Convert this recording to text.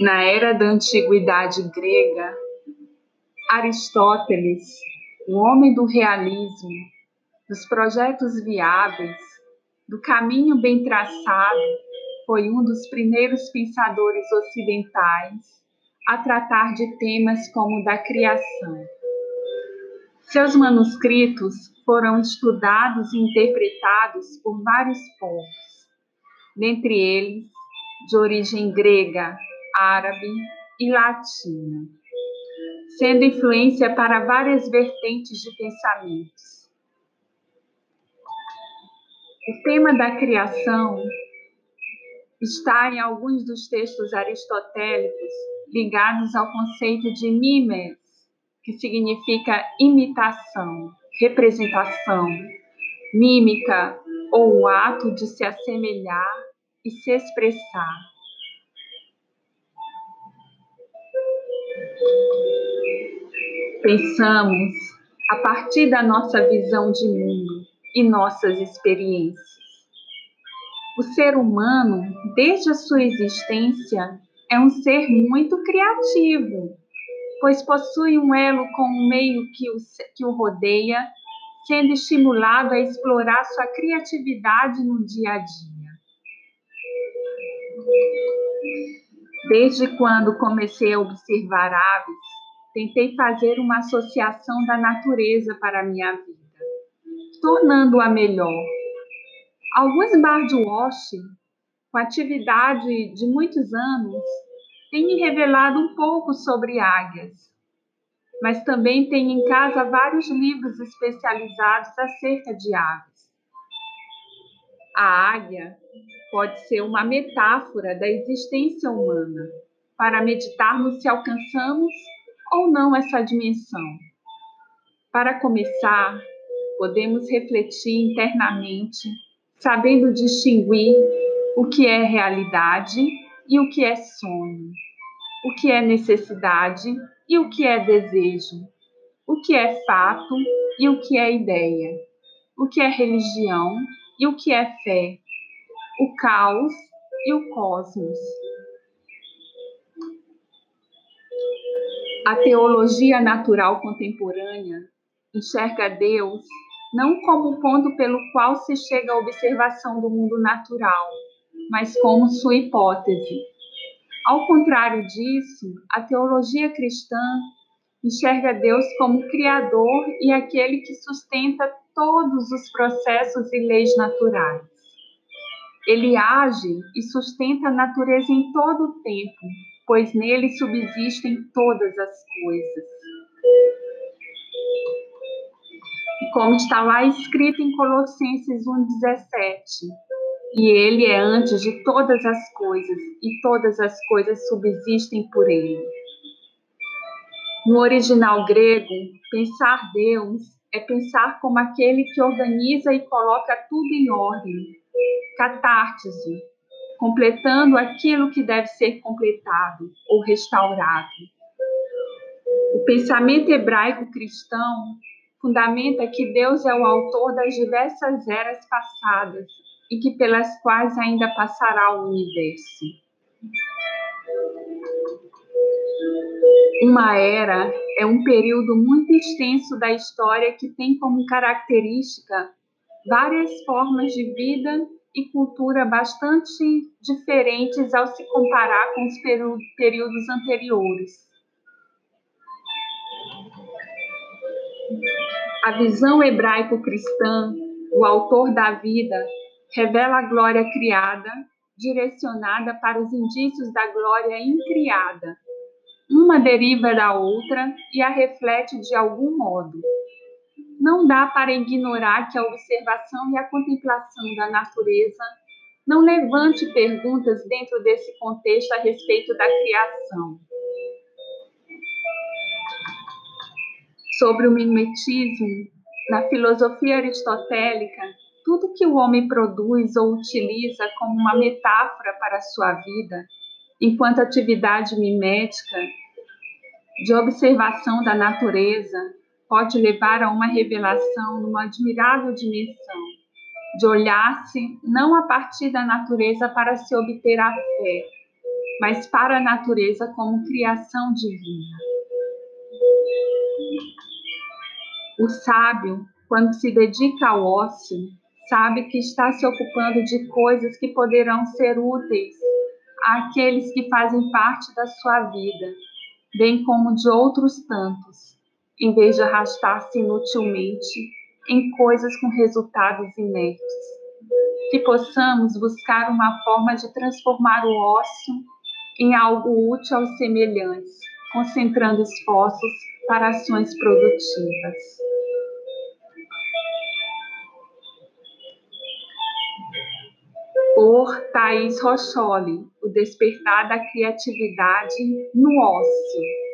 Na era da antiguidade grega, Aristóteles, o homem do realismo, dos projetos viáveis, do caminho bem traçado, foi um dos primeiros pensadores ocidentais a tratar de temas como o da criação. Seus manuscritos foram estudados e interpretados por vários povos, dentre eles de origem grega, árabe e latina, sendo influência para várias vertentes de pensamentos. O tema da criação está em alguns dos textos aristotélicos ligados ao conceito de mimes, que significa imitação, representação, mímica ou o ato de se assemelhar e se expressar. Pensamos a partir da nossa visão de mundo e nossas experiências. O ser humano, desde a sua existência, é um ser muito criativo, pois possui um elo com o meio que o, que o rodeia, sendo estimulado a explorar sua criatividade no dia a dia. Desde quando comecei a observar aves, tentei fazer uma associação da natureza para a minha vida, tornando-a melhor. Alguns birdwatch, com atividade de muitos anos, têm me revelado um pouco sobre águias, mas também tenho em casa vários livros especializados acerca de aves. A águia pode ser uma metáfora da existência humana para meditarmos se alcançamos ou não essa dimensão. Para começar, podemos refletir internamente, sabendo distinguir o que é realidade e o que é sonho, o que é necessidade e o que é desejo, o que é fato e o que é ideia, o que é religião e o que é fé, o caos e o cosmos. A teologia natural contemporânea enxerga Deus não como o ponto pelo qual se chega à observação do mundo natural, mas como sua hipótese. Ao contrário disso, a teologia cristã enxerga Deus como Criador e aquele que sustenta todos os processos e leis naturais. Ele age e sustenta a natureza em todo o tempo, pois nele subsistem todas as coisas. E como está lá escrito em Colossenses 1,17, e ele é antes de todas as coisas, e todas as coisas subsistem por ele. No original grego, pensar Deus é pensar como aquele que organiza e coloca tudo em ordem. Catártese, completando aquilo que deve ser completado ou restaurado. O pensamento hebraico cristão fundamenta que Deus é o autor das diversas eras passadas e que pelas quais ainda passará o universo. Uma era é um período muito extenso da história que tem como característica várias formas de vida e cultura bastante diferentes ao se comparar com os períodos anteriores. A visão hebraico-cristã, o autor da vida, revela a glória criada, direcionada para os indícios da glória incriada. Uma deriva da outra e a reflete de algum modo. Não dá para ignorar que a observação e a contemplação da natureza não levante perguntas dentro desse contexto a respeito da criação. Sobre o mimetismo, na filosofia aristotélica, tudo que o homem produz ou utiliza como uma metáfora para a sua vida, enquanto atividade mimética de observação da natureza, pode levar a uma revelação numa admirável dimensão, de olhar-se não a partir da natureza para se obter a fé, mas para a natureza como criação divina. O sábio, quando se dedica ao ócio, sabe que está se ocupando de coisas que poderão ser úteis àqueles que fazem parte da sua vida, bem como de outros tantos, em vez de arrastar-se inutilmente em coisas com resultados inertes. Que possamos buscar uma forma de transformar o ócio em algo útil aos semelhantes, concentrando esforços para ações produtivas. Por Thaís Rocholi, O Despertar da Criatividade no Ócio.